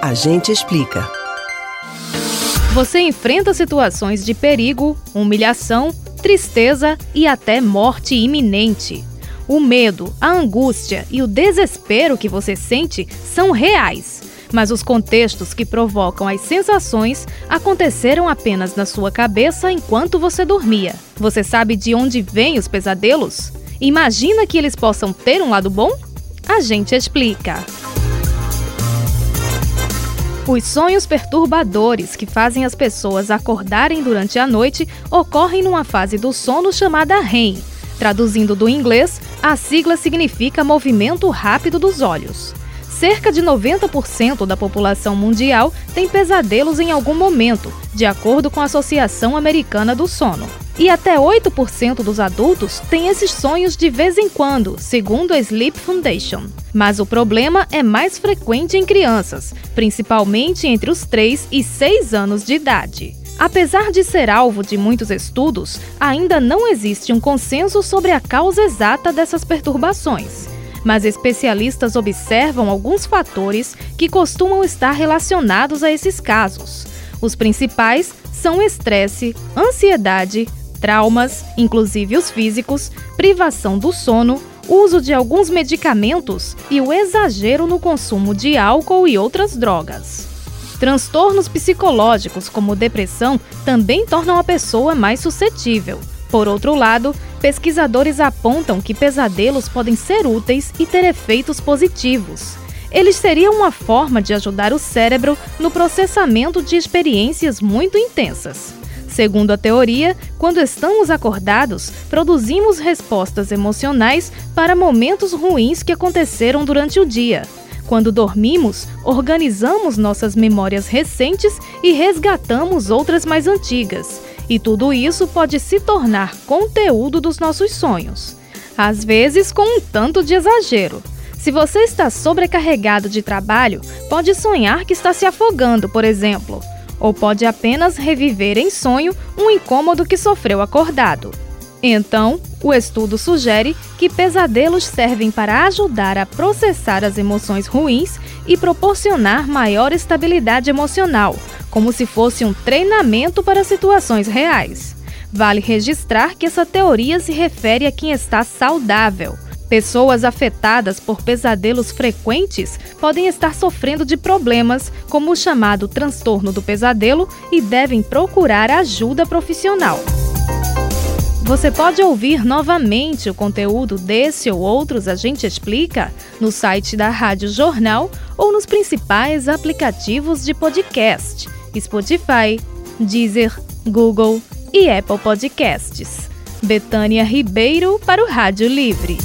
A gente explica. Você enfrenta situações de perigo, humilhação, tristeza e até morte iminente. O medo, a angústia e o desespero que você sente são reais, mas os contextos que provocam as sensações aconteceram apenas na sua cabeça enquanto você dormia. Você sabe de onde vêm os pesadelos? Imagina que eles possam ter um lado bom? A gente explica. Os sonhos perturbadores que fazem as pessoas acordarem durante a noite ocorrem numa fase do sono chamada REM. Traduzindo do inglês, a sigla significa movimento rápido dos olhos. Cerca de 90% da população mundial tem pesadelos em algum momento, de acordo com a Associação Americana do Sono. E até 8% dos adultos têm esses sonhos de vez em quando, segundo a Sleep Foundation. Mas o problema é mais frequente em crianças, principalmente entre os 3 e 6 anos de idade. Apesar de ser alvo de muitos estudos, ainda não existe um consenso sobre a causa exata dessas perturbações mas especialistas observam alguns fatores que costumam estar relacionados a esses casos. Os principais são estresse, ansiedade, traumas, inclusive os físicos, privação do sono, uso de alguns medicamentos e o exagero no consumo de álcool e outras drogas. Transtornos psicológicos, como depressão, também tornam a pessoa mais suscetível. Por outro lado, pesquisadores apontam que pesadelos podem ser úteis e ter efeitos positivos. Eles seriam uma forma de ajudar o cérebro no processamento de experiências muito intensas. Segundo a teoria, quando estamos acordados, produzimos respostas emocionais para momentos ruins que aconteceram durante o dia. Quando dormimos, organizamos nossas memórias recentes e resgatamos outras mais antigas. E tudo isso pode se tornar conteúdo dos nossos sonhos. Às vezes, com um tanto de exagero. Se você está sobrecarregado de trabalho, pode sonhar que está se afogando, por exemplo, ou pode apenas reviver em sonho um incômodo que sofreu acordado. Então, o estudo sugere que pesadelos servem para ajudar a processar as emoções ruins e proporcionar maior estabilidade emocional, como se fosse um treinamento para situações reais. Vale registrar que essa teoria se refere a quem está saudável. Pessoas afetadas por pesadelos frequentes podem estar sofrendo de problemas, como o chamado transtorno do pesadelo, e devem procurar ajuda profissional. Você pode ouvir novamente o conteúdo desse ou outros A Gente Explica no site da Rádio Jornal ou nos principais aplicativos de podcast: Spotify, Deezer, Google e Apple Podcasts. Betânia Ribeiro para o Rádio Livre.